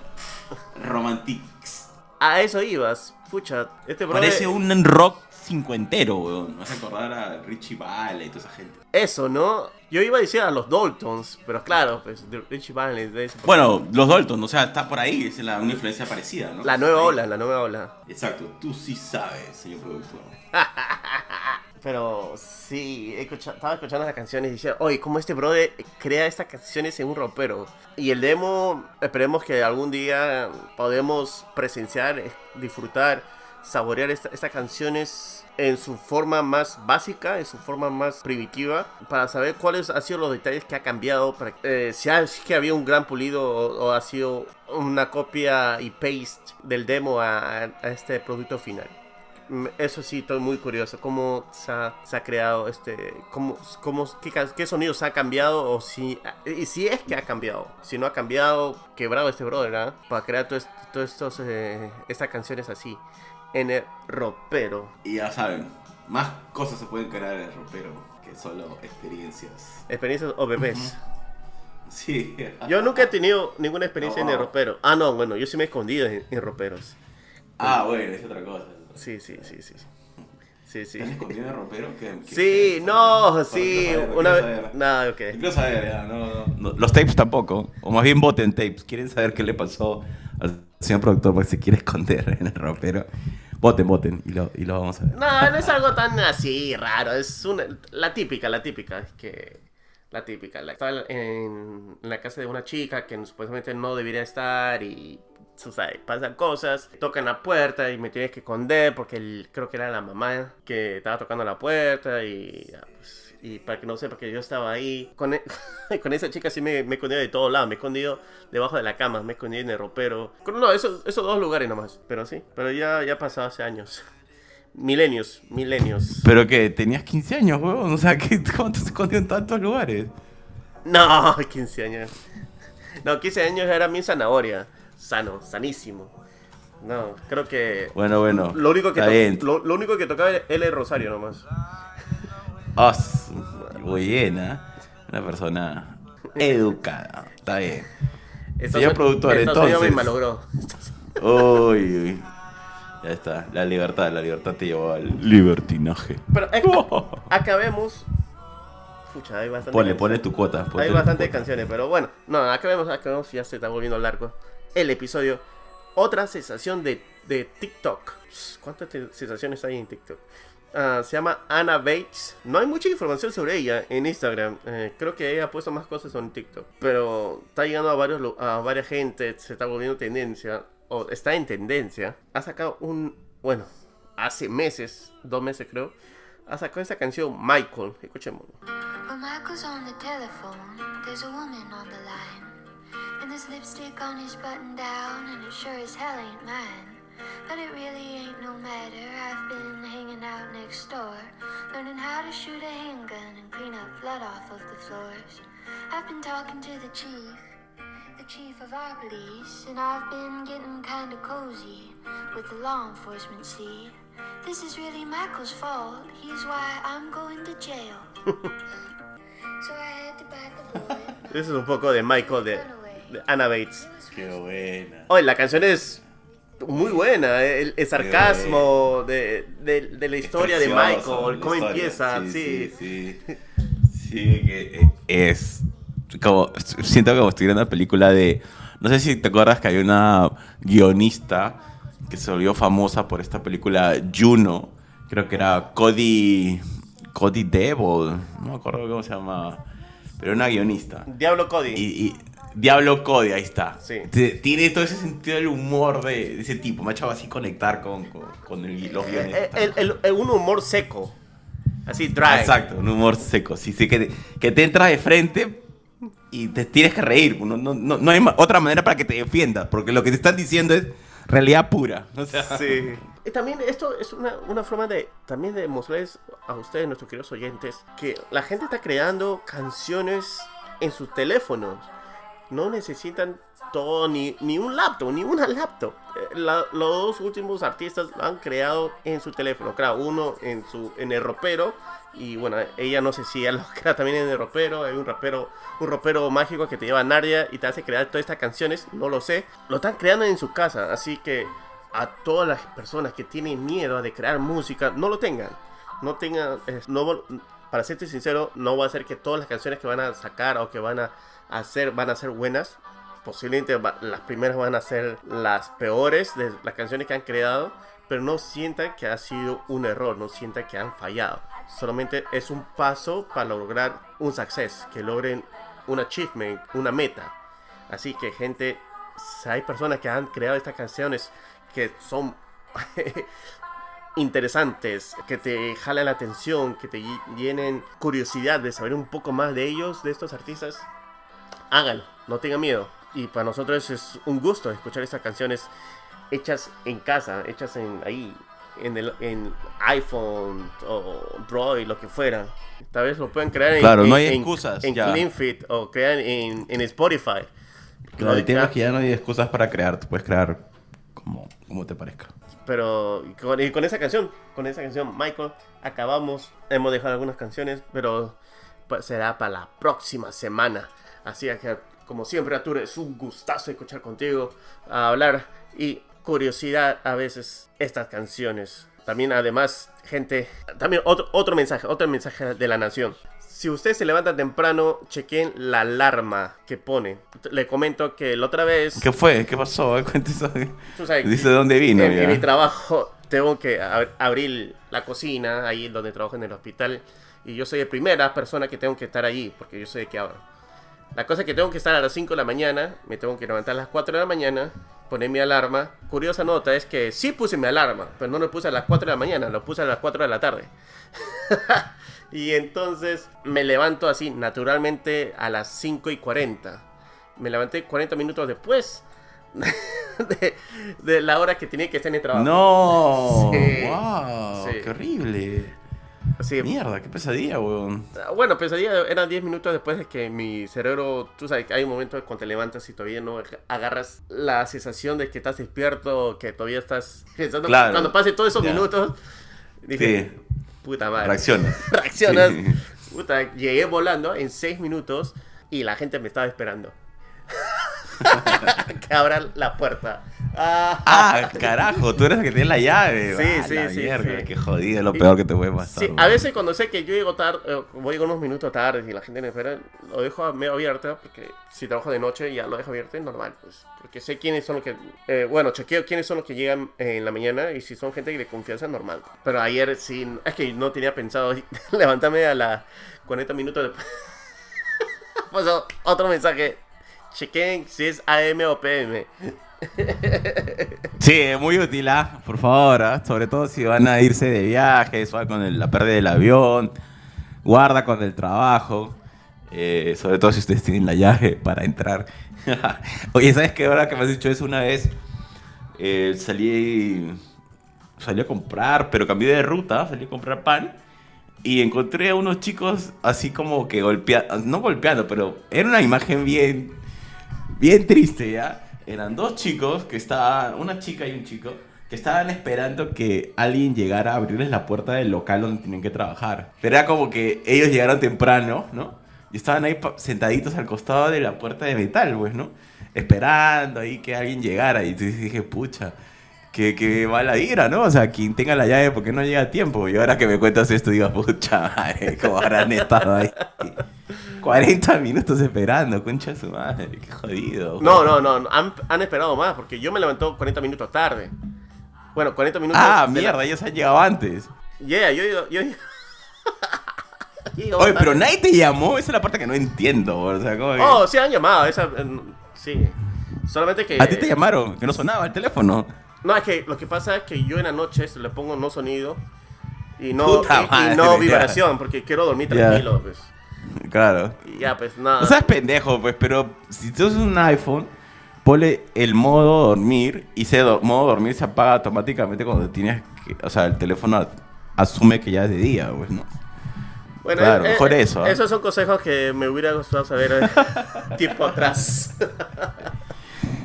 Speaker 1: romantics.
Speaker 2: a eso ibas. Pucha, este brother...
Speaker 1: Parece un rock cincuentero, weón. Me hace acordar a Richie Valley y toda esa gente.
Speaker 2: Eso, ¿no? Yo iba a decir a los Daltons, pero claro, pues Richie Valens, de ese-
Speaker 1: Bueno, los Dalton, o sea, está por ahí, es la, una influencia parecida, ¿no?
Speaker 2: La nueva ola, la nueva ola.
Speaker 1: Exacto, tú sí sabes, señor productor.
Speaker 2: Pero sí, escucha- estaba escuchando las canciones y decía, oye, ¿cómo este brother crea estas canciones en un ropero? Y el demo, esperemos que algún día podamos presenciar, disfrutar, saborear esta- estas canciones en su forma más básica, en su forma más primitiva, para saber cuáles han sido los detalles que ha cambiado, para, eh, si, ha- si que había un gran pulido o, ha sido una copia y paste del demo a este producto final. Eso sí, estoy muy curioso. ¿Cómo se ha, se ha creado este. Cómo, cómo, qué, sonidos ha cambiado? O si. Y si es que ha cambiado. Si no ha cambiado, quebrado este brother, ¿ah? Para crear todas todo estos, eh, estas canciones así. En el ropero.
Speaker 1: Y ya saben, más cosas se pueden crear en el ropero que solo experiencias.
Speaker 2: Experiencias o bebés.
Speaker 1: Sí.
Speaker 2: Yo nunca he tenido ninguna experiencia en el ropero. Ah, no, bueno, yo sí me he escondido en, en roperos.
Speaker 1: Ah, bueno, es otra cosa.
Speaker 2: Sí, sí, sí, sí. Sí, sí.
Speaker 5: ¿Estás escondido en el ropero? ¿Qué- qué-
Speaker 2: Sí,
Speaker 5: qué-
Speaker 2: no, sí.
Speaker 5: saber,
Speaker 2: Una vez. No, ok.
Speaker 5: Quiero saber, ya, no, no.
Speaker 1: No, los tapes tampoco. O más bien voten tapes. ¿Quieren saber qué le pasó al señor productor porque se quiere esconder en el ropero? Voten, voten. Y lo, y lo vamos a ver.
Speaker 2: No, no es algo tan así raro. Es una, la típica, la típica. Es que. La típica. La, estaba en, en la casa de una chica que supuestamente no debería estar y. Tú sabes, pasan cosas. Tocan la puerta y me tienes que esconder porque el- creo que era la mamá que estaba tocando la puerta y. ya, pues, y para que no sepa que yo estaba ahí. Con, e- con esa chica sí me, me he escondido de todos lados. Me he escondido debajo de la cama, me he escondido en el ropero. No, esos, esos dos lugares nomás. Pero sí, pero ya, ya pasado hace años. Milenios, milenios.
Speaker 1: Pero que tenías 15 años, huevón. O sea, ¿qué, ¿cómo te escondió en tantos lugares?
Speaker 2: No, 15 años. No, 15 años era mi zanahoria. Sano, sanísimo. No, creo que.
Speaker 1: Bueno, bueno.
Speaker 2: Lo único que, to- lo, lo único que tocaba era el Rosario nomás.
Speaker 1: Su- muy bien, ¿ah? Una persona educada. Está bien.
Speaker 2: Esto
Speaker 1: Señor
Speaker 2: se-
Speaker 1: productor,
Speaker 2: esto se me
Speaker 1: entonces.
Speaker 2: malogró.
Speaker 1: Uy, uy. Ya está. La libertad, la libertad te llevó al libertinaje.
Speaker 2: Pero eh, acabemos. Pucha, hay bastante.
Speaker 1: Ponle,
Speaker 2: canciones.
Speaker 1: ponle tu cuota. ponle
Speaker 2: Hay
Speaker 1: tu
Speaker 2: bastantes
Speaker 1: cuota.
Speaker 2: canciones, pero bueno, no, acabemos, acabemos, ya se está volviendo largo el episodio. Otra sensación de, de TikTok. ¿Cuántas sensaciones hay en TikTok? Ah, se llama Anna Bates. No hay mucha información sobre ella en Instagram. Eh, creo que ella ha puesto más cosas en TikTok. Pero está llegando a, varios, a varias gente, se está volviendo tendencia. O está en tendencia. Ha sacado un... Bueno, hace meses, dos meses creo. Ha sacado esa canción Michael. Escuchemos.
Speaker 6: When Michael's on the telephone, there's a woman on the line. And there's lipstick on his button down, and it sure as hell ain't mine. But it really ain't no matter. I've been hanging out next door, learning how to shoot a handgun and clean up blood off of the floors. I've been talking to the chief, the chief of our police, and I've been getting kinda cozy with the law enforcement. See, this is really Michael's fault. He's why I'm going to jail. So I had to bite the bullet.
Speaker 2: Ese es un poco de Michael de Anna Bates.
Speaker 5: Qué buena.
Speaker 2: Oye, la canción es muy buena. El, el sarcasmo de, de- de la historia de Michael, cómo
Speaker 5: historia.
Speaker 2: empieza. Sí,
Speaker 5: Sí, sí, sí. Sí, que eh,
Speaker 1: Es como. Siento como estoy viendo una película de. No sé si te acuerdas que hay una guionista que se volvió famosa por esta película Juno. Creo que era Cody. Cody Devil. No me acuerdo cómo se llama. Pero una guionista.
Speaker 2: Diablo Cody.
Speaker 1: Y, y- Diablo Cody, ahí está.
Speaker 2: Sí.
Speaker 1: Tiene todo ese sentido del humor de, de ese tipo. Me ha hecho así conectar con, con, con el- los
Speaker 2: Eh,
Speaker 1: guionistas.
Speaker 2: el- el- el- un humor seco. Así, dry.
Speaker 1: Exacto, un humor seco. Sí, sí, que te, que te entra de frente y te tienes que reír. No, no, no, no hay ma- otra manera para que te defiendas, porque lo que te están diciendo es realidad pura. O sea,
Speaker 2: Sí. Y también esto es una, una forma de también de mostrarles a ustedes, nuestros queridos oyentes, que la gente está creando canciones en sus teléfonos. No necesitan todo, ni, ni un laptop, ni una laptop. Eh, la- los dos últimos artistas han creado en su teléfono. Claro, uno en, su, en el ropero. Y bueno, ella no sé si ella lo crea también en el ropero. Hay un rapero, un ropero mágico que te lleva a Narnia y te hace crear todas estas canciones. No lo sé. Lo están creando en su casa. Así que a todas las personas que tienen miedo de crear música, no lo tengan. No tengan, no, para serte sincero, no va a ser que todas las canciones que van a sacar o que van a hacer van a ser buenas. Posiblemente las primeras van a ser las peores de las canciones que han creado, pero no sientan que ha sido un error, no sientan que han fallado. Solamente es un paso para lograr un success, que logren un achievement, una meta. Así que gente, si hay personas que han creado estas canciones que son interesantes, que te jalan la atención, que te ll- llenen curiosidad de saber un poco más de ellos, de estos artistas, háganlo, no tengan miedo. Y para nosotros es un gusto escuchar estas canciones hechas en casa, hechas en ahí, en el en iPhone o Droid, lo que fuera. Tal vez lo pueden crear en,
Speaker 1: Claro, no
Speaker 2: en-
Speaker 1: hay
Speaker 2: en-
Speaker 1: excusas,
Speaker 2: en. CleanFit o crean en, en Spotify.
Speaker 1: claro,
Speaker 2: No,
Speaker 1: el tema es que ya no hay excusas para crear. Tú puedes crear como, como te parezca.
Speaker 2: Pero con esa canción, con esa canción, Michael, acabamos. Hemos dejado algunas canciones, pero pues, será para la próxima semana. Así que, como siempre, Arturo, es un gustazo escuchar contigo, a hablar y curiosidad a veces estas canciones. también además, gente, también otro, otro mensaje, otro mensaje de la nación. Si usted se levanta temprano, chequen la alarma que pone. Le comento que la otra vez...
Speaker 1: ¿Qué fue? ¿Qué pasó?
Speaker 2: Tú sabes,
Speaker 1: Dice de dónde vino.
Speaker 2: en, mi trabajo tengo que ab- abrir la cocina, ahí donde trabajo en el hospital. Y yo soy la primera persona que tengo que estar allí, porque yo soy el que abro. La cosa es que tengo que estar a las 5 de la mañana, me tengo que levantar a las 4 de la mañana, poner mi alarma. Curiosa nota es que sí puse mi alarma, pero no lo puse a las 4 de la mañana, lo puse a las 4 de la tarde. y entonces me levanto así, naturalmente, a las 5 y 40. Me levanté 40 minutos después de, de la hora que tenía que estar en el trabajo.
Speaker 1: No.
Speaker 2: Sí.
Speaker 1: Wow.
Speaker 2: Sí.
Speaker 1: Qué horrible.
Speaker 2: Así,
Speaker 1: Mierda, qué pesadilla, weón.
Speaker 2: Bueno, pesadilla eran 10 minutos después de que mi cerebro, tú sabes que hay un momento cuando te levantas y todavía no agarras la sensación de que estás despierto, que todavía estás pensando.
Speaker 1: Claro.
Speaker 2: Cuando pase todos esos
Speaker 1: Ya.
Speaker 2: minutos, dije,
Speaker 1: Sí.
Speaker 2: Puta madre.
Speaker 1: Reaccionas.
Speaker 2: Reaccionas.
Speaker 1: Sí.
Speaker 2: Puta, llegué volando en 6 minutos y la gente me estaba esperando. que abran la puerta. Ah,
Speaker 1: Ah, carajo, tú eres el que tiene la llave.
Speaker 2: Sí,
Speaker 1: Ah,
Speaker 2: sí,
Speaker 1: la
Speaker 2: sí,
Speaker 1: mierda,
Speaker 2: sí.
Speaker 1: Qué jodido, es lo peor que te puede pasar.
Speaker 2: Sí, a veces cuando sé que yo llego tarde, eh, voy unos minutos tarde y la gente me espera, lo dejo medio abierto porque si trabajo de noche ya lo dejo abierto es normal, pues. Porque sé quiénes son los que, eh, bueno, chequeo quiénes son los que llegan en la mañana y si son gente de confianza normal. Pero ayer sí, es que no tenía pensado levantarme a las 40 minutos después. o- otro mensaje, chequen si es AM o PM.
Speaker 1: Sí, es muy útil, ¿ah? Por favor, ¿ah? sobre todo si van a irse de viaje, con el- la pérdida del avión, guarda con el trabajo, eh, sobre todo si ustedes tienen la llave para entrar. Oye, ¿sabes qué? Ahora que me has dicho eso una vez, eh, salí, salí a comprar, pero cambié de ruta, salí a comprar pan y encontré a unos chicos así como que golpeando, no golpeando, pero era una imagen bien, bien triste, ¿ya? Eran dos chicos que estaban, una chica y un chico, que estaban esperando que alguien llegara a abrirles la puerta del local donde tenían que trabajar. Pero era como que ellos llegaron temprano, ¿no? Y estaban ahí sentaditos al costado de la puerta de metal, pues, ¿no? Esperando ahí que alguien llegara. Y dije, pucha, que, que mala vibra, ¿no? O sea, quien tenga la llave, porque no llega a tiempo? Y ahora que me cuentas esto, digo, pucha, madre, ¿cómo habrán estado ahí? 40 minutos esperando, concha de su madre, qué jodido.
Speaker 2: No, no, no, no, han, han esperado más porque yo me levanto 40 minutos tarde. Bueno, 40 minutos.
Speaker 1: Ah,
Speaker 2: de la-
Speaker 1: mierda, ellos han llegado antes.
Speaker 2: Yeah, yo yo yo. yo-
Speaker 1: Oye, pero nadie te llamó, esa es la parte que no entiendo, o sea, como que...
Speaker 2: Oh, sí han llamado, esa eh, sí. Solamente que
Speaker 1: A ti te llamaron, que no sonaba el teléfono.
Speaker 2: No, es que lo que pasa es que yo en la noche le pongo no sonido y no
Speaker 1: Puta
Speaker 2: y- y,
Speaker 1: madre,
Speaker 2: no
Speaker 1: ya.
Speaker 2: vibración porque quiero dormir tranquilo, pues.
Speaker 1: Claro.
Speaker 2: Y ya pues nada.
Speaker 1: No seas pendejo, pues, pero si tú usas un iPhone, ponle el modo dormir y ese do- modo dormir se apaga automáticamente cuando tienes que, o sea, el teléfono asume que ya es de día, pues, ¿no?
Speaker 2: Bueno,
Speaker 1: Claro,
Speaker 2: eh,
Speaker 1: mejor
Speaker 2: eh,
Speaker 1: eso, ¿ah?
Speaker 2: Esos son consejos que me hubiera gustado saber eh, tiempo atrás.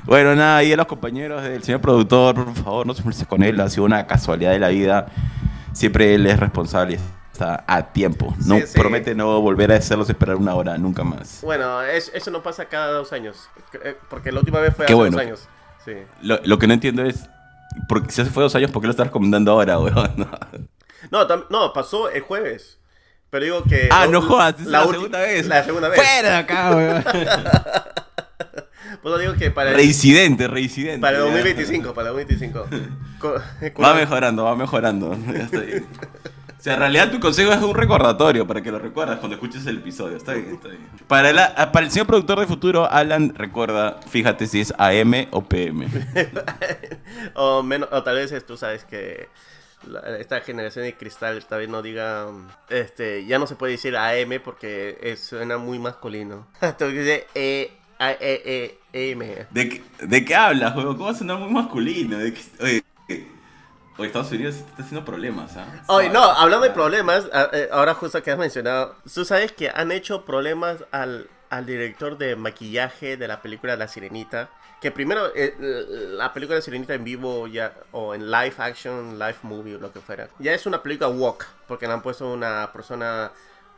Speaker 1: Bueno, nada, y a los compañeros del señor productor, por favor, no se moleste con él, ha sido una casualidad de la vida. Siempre él es responsable está a tiempo. No
Speaker 2: Sí, sí.
Speaker 1: promete no volver a hacerlos esperar una hora, nunca más.
Speaker 2: bueno, es- eso no pasa cada dos años. eh, Porque la última vez fue hace
Speaker 1: bueno.
Speaker 2: dos años. Sí.
Speaker 1: Lo, lo que no entiendo es, porque si hace fue dos años, ¿por qué lo estás recomendando ahora, weón?
Speaker 2: No, tam- no, pasó el jueves. Pero digo que.
Speaker 1: ah,
Speaker 2: la-
Speaker 1: no jodas, la,
Speaker 2: ulti-
Speaker 1: segunda vez.
Speaker 2: La segunda vez.
Speaker 1: Fuera de acá, weón.
Speaker 2: Pues digo que para el,
Speaker 1: Reincidente, reincidente.
Speaker 2: para el
Speaker 1: ya.
Speaker 2: 2025. Para el 2025. Co-
Speaker 1: Va mejorando, va mejorando. Ya está bien. O sea, en realidad tu consejo es un recordatorio para que lo recuerdas cuando escuches el episodio. Está bien, está bien. Para, el- ah, para el señor productor de futuro, Alan, recuerda, fíjate si es AM o PM.
Speaker 2: o, menos, o tal vez tú sabes que la- esta generación de cristal tal vez no diga este ya no se puede decir AM porque es- suena muy masculino tengo que decir E A E E M
Speaker 1: ¿De qué, de qué hablas, juego? ¿Cómo va a sonar muy masculino? ¿De qué- oye, eh, oye, Estados Unidos está haciendo problemas, ¿ah?
Speaker 2: Oye, no, hablando de problemas, a- eh, ahora justo que has mencionado, tú sabes que han hecho problemas al, al director de maquillaje de la película La Sirenita. Que primero, eh, la película La Sirenita en vivo ya, o en live action, live movie o lo que fuera, ya es una película walk, porque le han puesto una persona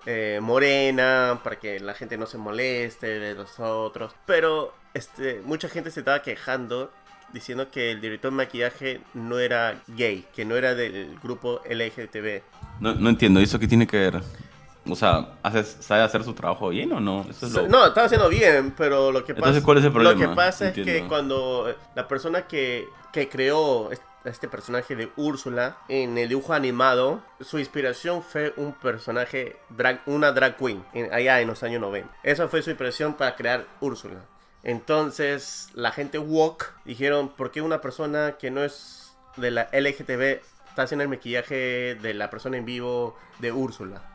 Speaker 2: eh, morena para que la gente no se moleste de los otros. Pero este, mucha gente se estaba quejando diciendo que el director de maquillaje no era gay, que no era del grupo LGTB.
Speaker 1: No, no entiendo, ¿eso qué tiene que ver? O sea, ¿hace- ¿sabe hacer su trabajo bien o no? Eso es lo-
Speaker 2: No, estaba haciendo bien, pero lo que pasa,
Speaker 1: Entonces, ¿cuál es el
Speaker 2: Lo
Speaker 1: problema?
Speaker 2: que pasa es que cuando la persona que, que creó este personaje de Úrsula en el dibujo animado, su inspiración fue un personaje, drag, una drag queen, en- allá en los años 90. Esa fue su inspiración para crear Úrsula. Entonces, la gente woke dijeron, ¿por qué una persona que no es de la LGTB está haciendo el maquillaje de la persona en vivo de Úrsula?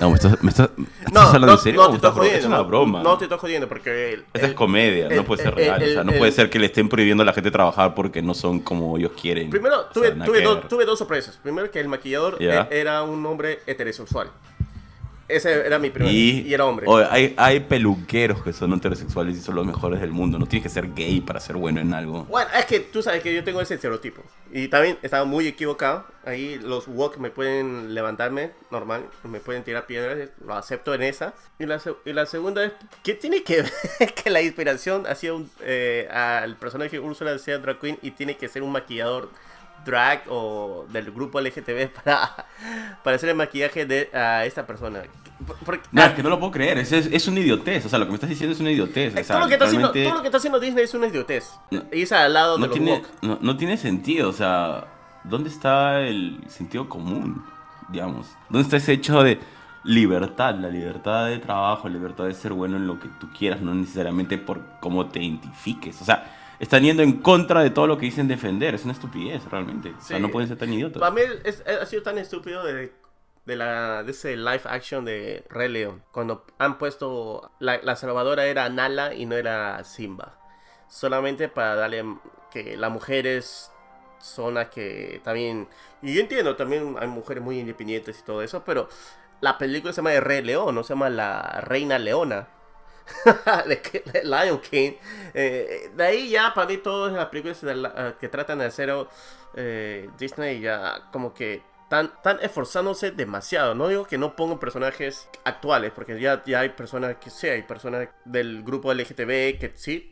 Speaker 1: No, me estás, me estás, ¿me estás
Speaker 2: No,
Speaker 1: hablando
Speaker 2: no,
Speaker 1: en serio?
Speaker 2: no te
Speaker 1: estás
Speaker 2: jodiendo.
Speaker 1: Es una broma.
Speaker 2: No te estoy jodiendo porque... el-
Speaker 1: Esa es comedia,
Speaker 2: el-
Speaker 1: no puede ser real. o sea, no puede ser que le estén prohibiendo a la gente trabajar porque no son como ellos quieren.
Speaker 2: Primero,
Speaker 1: O sea,
Speaker 2: tuve, tuve, do- tuve dos sorpresas. Primero, que el maquillador
Speaker 1: Ya.
Speaker 2: e- era un hombre heterosexual. Ese era mi primer.
Speaker 1: Y,
Speaker 2: Y, era hombre.
Speaker 1: oye, hay, hay peluqueros que son heterosexuales y son los mejores del mundo. No tienes que ser gay para ser bueno en algo.
Speaker 2: Bueno, es que tú sabes que yo tengo ese estereotipo. Y también estaba muy equivocado. Ahí los woke me pueden levantarme, normal. Me pueden tirar piedras. Lo acepto en esa. Y la, y la segunda es, ¿qué tiene que ver que la inspiración hacia un, eh, al personaje Úrsula sea drag queen y tiene que ser un maquillador drag o del grupo LGTB para, para hacer el maquillaje de a esta persona? Por- porque-
Speaker 1: No, es que no lo puedo creer. Es, es, es una idiotez. O sea, lo que me estás diciendo es una idiotez. O sea,
Speaker 2: todo, lo que está haciendo, todo lo que está haciendo Disney es una idiotez.
Speaker 1: No.
Speaker 2: Y es al lado de
Speaker 1: no
Speaker 2: los
Speaker 1: tiene,
Speaker 2: woke.
Speaker 1: no, no tiene sentido. O sea, ¿dónde está el sentido común? Digamos. ¿Dónde está ese hecho de libertad? La libertad de trabajo, la libertad de ser bueno en lo que tú quieras, no necesariamente por cómo te identifiques. O sea, están yendo en contra de todo lo que dicen defender. Es una estupidez, realmente. O sea, no pueden ser tan idiotas.
Speaker 2: Para mí es- ha sido tan estúpido de, de, la, de ese live action de Rey León. Cuando han puesto. La, la salvadora era Nala y no era Simba. Solamente para darle que las mujeres son las que también. Y yo entiendo, también hay mujeres muy independientes y todo eso, pero la película se llama de Rey León, no se llama La Reina Leona. de Lion King. Eh, de ahí ya para mí todas las películas eh, que tratan de hacer eh, Disney ya como que están esforzándose demasiado. No digo que no pongan personajes actuales, porque ya, ya hay personas que sí, hay personas del grupo LGTB que sí,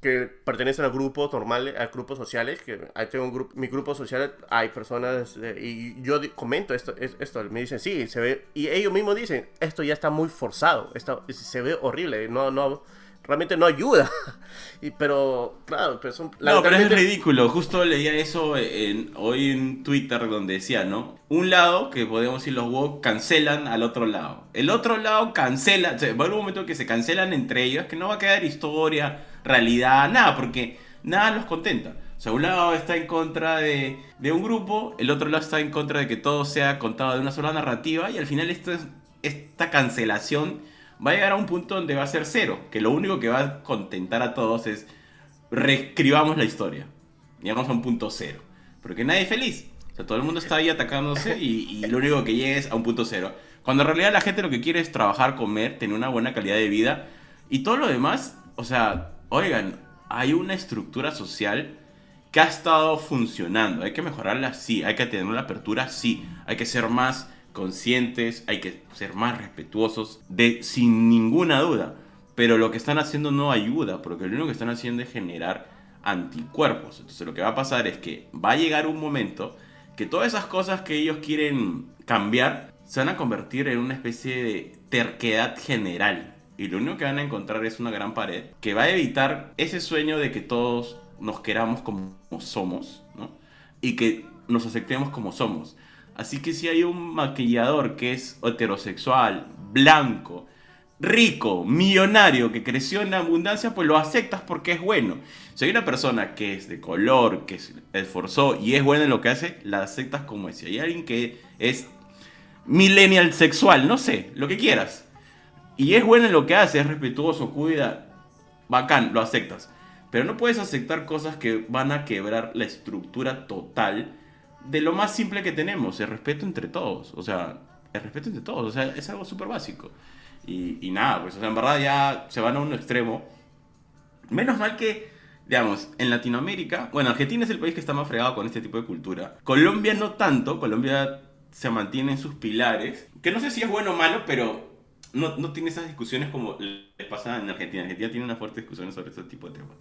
Speaker 2: que pertenecen a grupos normales, a grupos sociales, que ahí tengo un grupo, mi grupo social, hay personas, eh, y yo comento esto, es- esto, me dicen, sí, se ve, y ellos mismos dicen, esto ya está muy forzado, esto se ve horrible, no, no, realmente no ayuda, y, pero, claro, pero son,
Speaker 1: No, pero es ridículo. Justo leía eso en, hoy en Twitter donde decía, ¿no? Un lado, que podemos decir los woke, cancelan al otro lado. El otro lado cancela, o sea, va a haber un momento que se cancelan entre ellos, que no va a quedar historia, realidad, nada, porque nada los contenta. O sea, un lado está en contra de, de un grupo, el otro lado está en contra de que todo sea contado de una sola narrativa, y al final esto es, esta cancelación va a llegar a un punto donde va a ser cero, que lo único que va a contentar a todos es reescribamos la historia. Llegamos a un punto cero. Porque nadie es feliz. O sea, todo el mundo está ahí atacándose y, y lo único que llega es a un punto cero. Cuando en realidad la gente lo que quiere es trabajar, comer, tener una buena calidad de vida. Y todo lo demás, o sea, oigan, hay una estructura social que ha estado funcionando. Hay que mejorarla, sí. Hay que tener una apertura, sí. Hay que ser más conscientes, hay que ser más respetuosos, de, sin ninguna duda. Pero lo que están haciendo no ayuda, porque lo único que están haciendo es generar anticuerpos. Entonces lo que va a pasar es que va a llegar un momento que todas esas cosas que ellos quieren cambiar se van a convertir en una especie de terquedad general. Y lo único que van a encontrar es una gran pared que va a evitar ese sueño de que todos nos queramos como somos. Y que nos aceptemos como somos. Así que si hay un maquillador que es heterosexual, blanco, rico, millonario, que creció en abundancia, pues lo aceptas porque es bueno. Si hay una persona que es de color, que se esforzó y es buena en lo que hace, la aceptas como es. Si hay alguien que es millennial sexual, no sé, lo que quieras, y es bueno en lo que hace, es respetuoso, cuida, bacán, lo aceptas. Pero no puedes aceptar cosas que van a quebrar la estructura total de lo más simple que tenemos, el respeto entre todos. O sea, el respeto entre todos, o sea, es algo súper básico. Y, y nada, pues, o sea, en verdad ya se van a un extremo. Menos mal que, digamos, en Latinoamérica, bueno, Argentina es el país que está más fregado con este tipo de cultura. Colombia no tanto, Colombia se mantiene en sus pilares, que no sé si es bueno o malo, pero no, no tiene esas discusiones como les pasa en Argentina. Argentina tiene unas fuertes discusiones sobre este tipo de temas.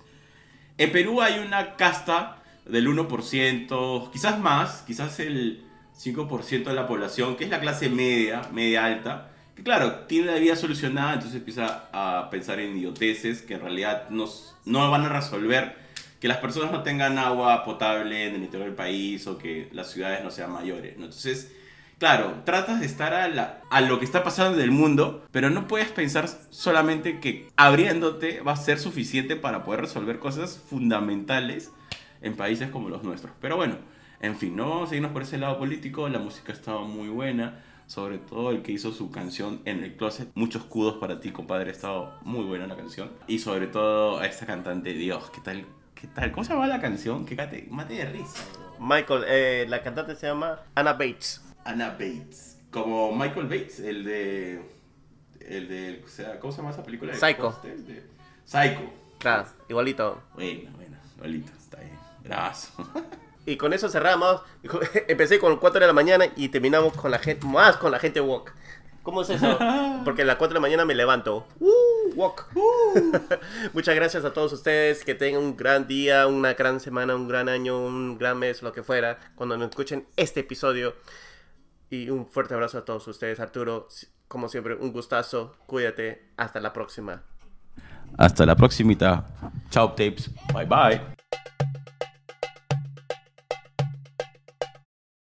Speaker 1: En Perú hay una casta del 1%, quizás más, quizás el 5% de la población, que es la clase media, media alta, que claro, tiene la vida solucionada, entonces empieza a pensar en idioteces que en realidad no, no van a resolver que las personas no tengan agua potable en el interior del país o que las ciudades no sean mayores. ¿no? Entonces, claro, tratas de estar a, lo que está pasando en el mundo, pero no puedes pensar solamente que abriéndote va a ser suficiente para poder resolver cosas fundamentales en países como los nuestros. Pero bueno, en fin, no vamos a seguirnos por ese lado político, la música estaba muy buena. Sobre todo el que hizo su canción en el closet. Muchos kudos para ti, compadre. Ha estado muy buena la canción. Y sobre todo a esta cantante, Dios, ¿qué tal? ¿Qué tal? ¿Cómo se llama la canción? Que mate de risa.
Speaker 2: Michael, eh, la cantante se llama Anna Bates.
Speaker 1: Anna Bates. Como Michael Bates, el de. El de. ¿Cómo se llama esa película?
Speaker 2: Psycho.
Speaker 1: De- Psycho.
Speaker 2: Claro, igualito.
Speaker 1: Bueno, bueno, igualito, está bien. Bravazo.
Speaker 2: Y con eso cerramos. Empecé con 4 de la mañana y terminamos con la gente, más con la gente walk. ¿Cómo es eso? Porque a las 4 de la mañana me levanto. ¡Uh! Walk. Muchas gracias a todos ustedes. Que tengan un gran día, una gran semana, un gran año, un gran mes, lo que fuera. Cuando nos escuchen este episodio. Y un fuerte abrazo a todos ustedes. Arturo, como siempre, un gustazo. Cuídate. Hasta la próxima.
Speaker 4: Hasta la próximita. Chao, tapes. Bye bye.